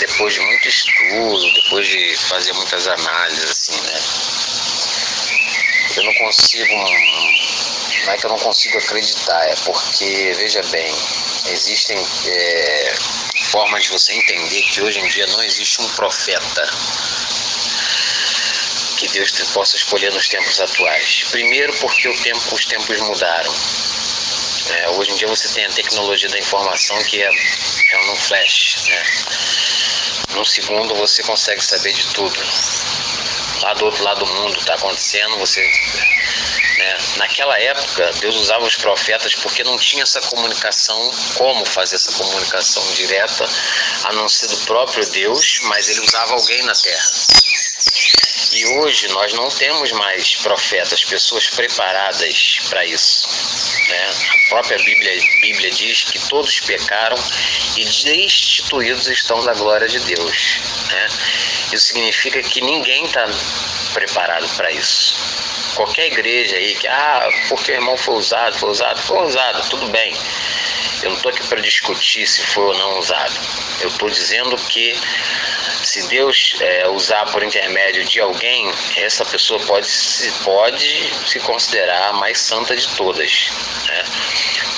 depois de muito estudo, depois de fazer muitas análises, assim, né? Eu não consigo. Não é que eu não consigo acreditar, é porque, veja bem, existem é, formas de você entender que hoje em dia não existe um profeta que Deus possa escolher nos tempos atuais. Primeiro, porque tempo, os tempos mudaram. É, hoje em dia você tem a tecnologia da informação que é, é um flash. Né? Num segundo você consegue saber de tudo. Lá do outro lado do mundo está acontecendo, você. Né? Naquela época, Deus usava os profetas porque não tinha essa comunicação, como fazer essa comunicação direta, a não ser do próprio Deus, mas ele usava alguém na terra. E hoje nós não temos mais profetas, pessoas preparadas para isso. Né? A própria Bíblia, Bíblia diz que todos pecaram e destituídos estão da glória de Deus. Né? Isso significa que ninguém está preparado para isso. Qualquer igreja aí que, ah, porque o irmão foi usado, foi usado, foi usado, tudo bem. Eu não estou aqui para discutir se foi ou não usado. Eu estou dizendo que se Deus é, usar por intermédio de alguém, essa pessoa pode se, pode se considerar a mais santa de todas. Né?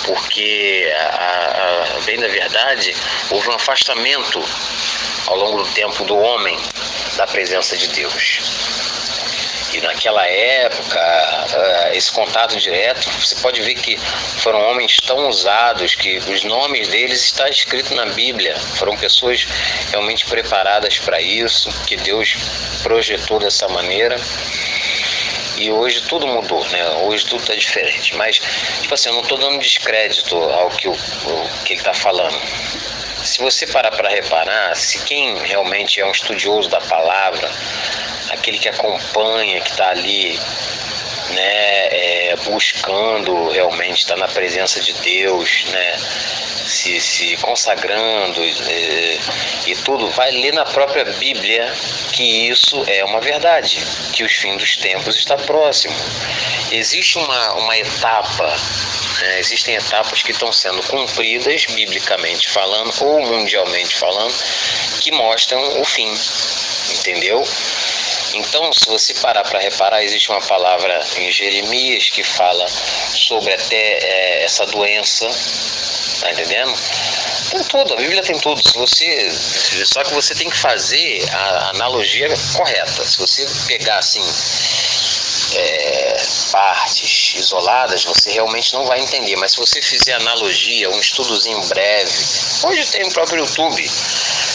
Porque, a, a, bem da verdade, houve um afastamento ao longo do tempo do homem da presença de Deus. E naquela época, uh, esse contato direto, você pode ver que foram homens tão usados que os nomes deles estão escritos na Bíblia. Foram pessoas realmente preparadas para isso, que Deus projetou dessa maneira. E hoje tudo mudou, né? Hoje tudo está diferente. Mas, tipo assim, eu não estou dando descrédito ao que, o que ele está falando. Se você parar para reparar, se quem realmente é um estudioso da palavra, aquele que acompanha, que está ali né, é, buscando realmente estar na presença de Deus, né, se, se consagrando é, e tudo, vai ler na própria Bíblia que isso é uma verdade, que os fins dos tempos está próximo. Existe uma, uma etapa, né, existem etapas que estão sendo cumpridas, biblicamente falando, ou mundialmente falando, que mostram o fim, entendeu? Então, se você parar para reparar, existe uma palavra em Jeremias que fala sobre até é, essa doença, tá entendendo? Tem tudo, a Bíblia tem tudo. Se você, só que você tem que fazer a analogia correta. Se você pegar assim é, partes isoladas, você realmente não vai entender. Mas se você fizer analogia, um estudozinho breve, hoje tem o próprio YouTube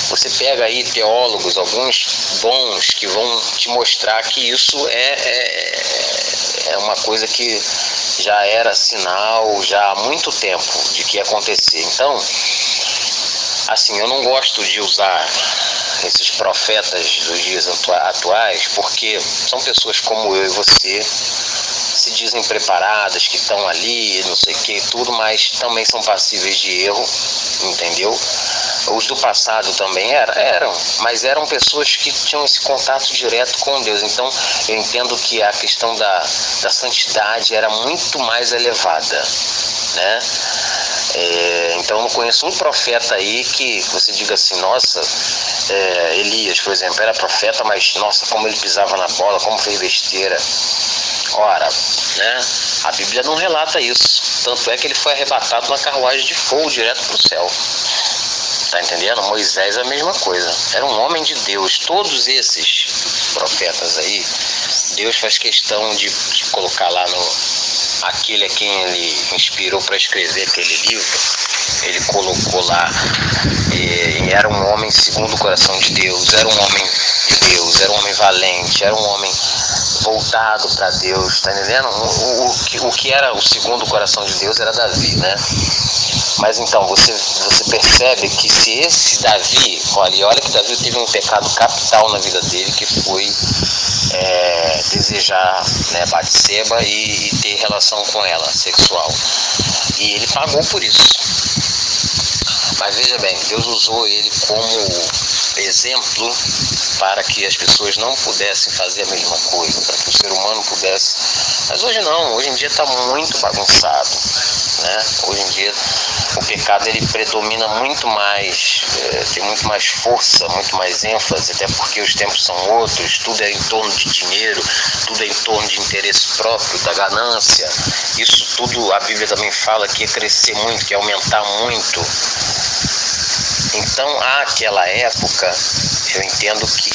você pega aí teólogos, alguns bons, que vão te mostrar que isso é, é, é uma coisa que já era sinal já há muito tempo de que ia acontecer. Então, assim, eu não gosto de usar esses profetas dos dias atuais porque são pessoas como eu e você se dizem preparadas, que estão ali, não sei o que, tudo, mas também são passíveis de erro, entendeu? Os do passado também eram, eram, mas eram pessoas que tinham esse contato direto com Deus. Então eu entendo que a questão da, da santidade era muito mais elevada, né? É, então eu não conheço um profeta aí que você diga assim, nossa, é, Elias, por exemplo, era profeta, mas nossa, como ele pisava na bola, como fez besteira. Ora, né? A Bíblia não relata isso. Tanto é que ele foi arrebatado na carruagem de fogo direto para o céu. Tá entendendo? Moisés é a mesma coisa. Era um homem de Deus. Todos esses profetas aí, Deus faz questão de, de colocar lá no aquele a quem ele inspirou para escrever aquele livro. Ele colocou lá e, era um homem segundo o coração de Deus. Era um homem de Deus. Era um homem valente. Era um homem voltado para Deus, tá entendendo? O, o, o, que era o segundo coração de Deus era Davi, né? Mas então, você, você percebe que se esse Davi, olha, olha que Davi teve um pecado capital na vida dele, que foi é, desejar né, Batseba e, e ter relação com ela, sexual. E ele pagou por isso. Mas veja bem, Deus usou ele como exemplo para que as pessoas não pudessem fazer a mesma coisa, para que o ser humano pudesse. Mas hoje não, hoje em dia está muito bagunçado. Né? Hoje em dia o pecado ele predomina muito mais, é, tem muito mais força, muito mais ênfase, até porque os tempos são outros, tudo é em torno de dinheiro, tudo é em torno de interesse próprio, da ganância. Isso tudo a Bíblia também fala que é crescer muito, que é aumentar muito. Então, àquela época, eu entendo que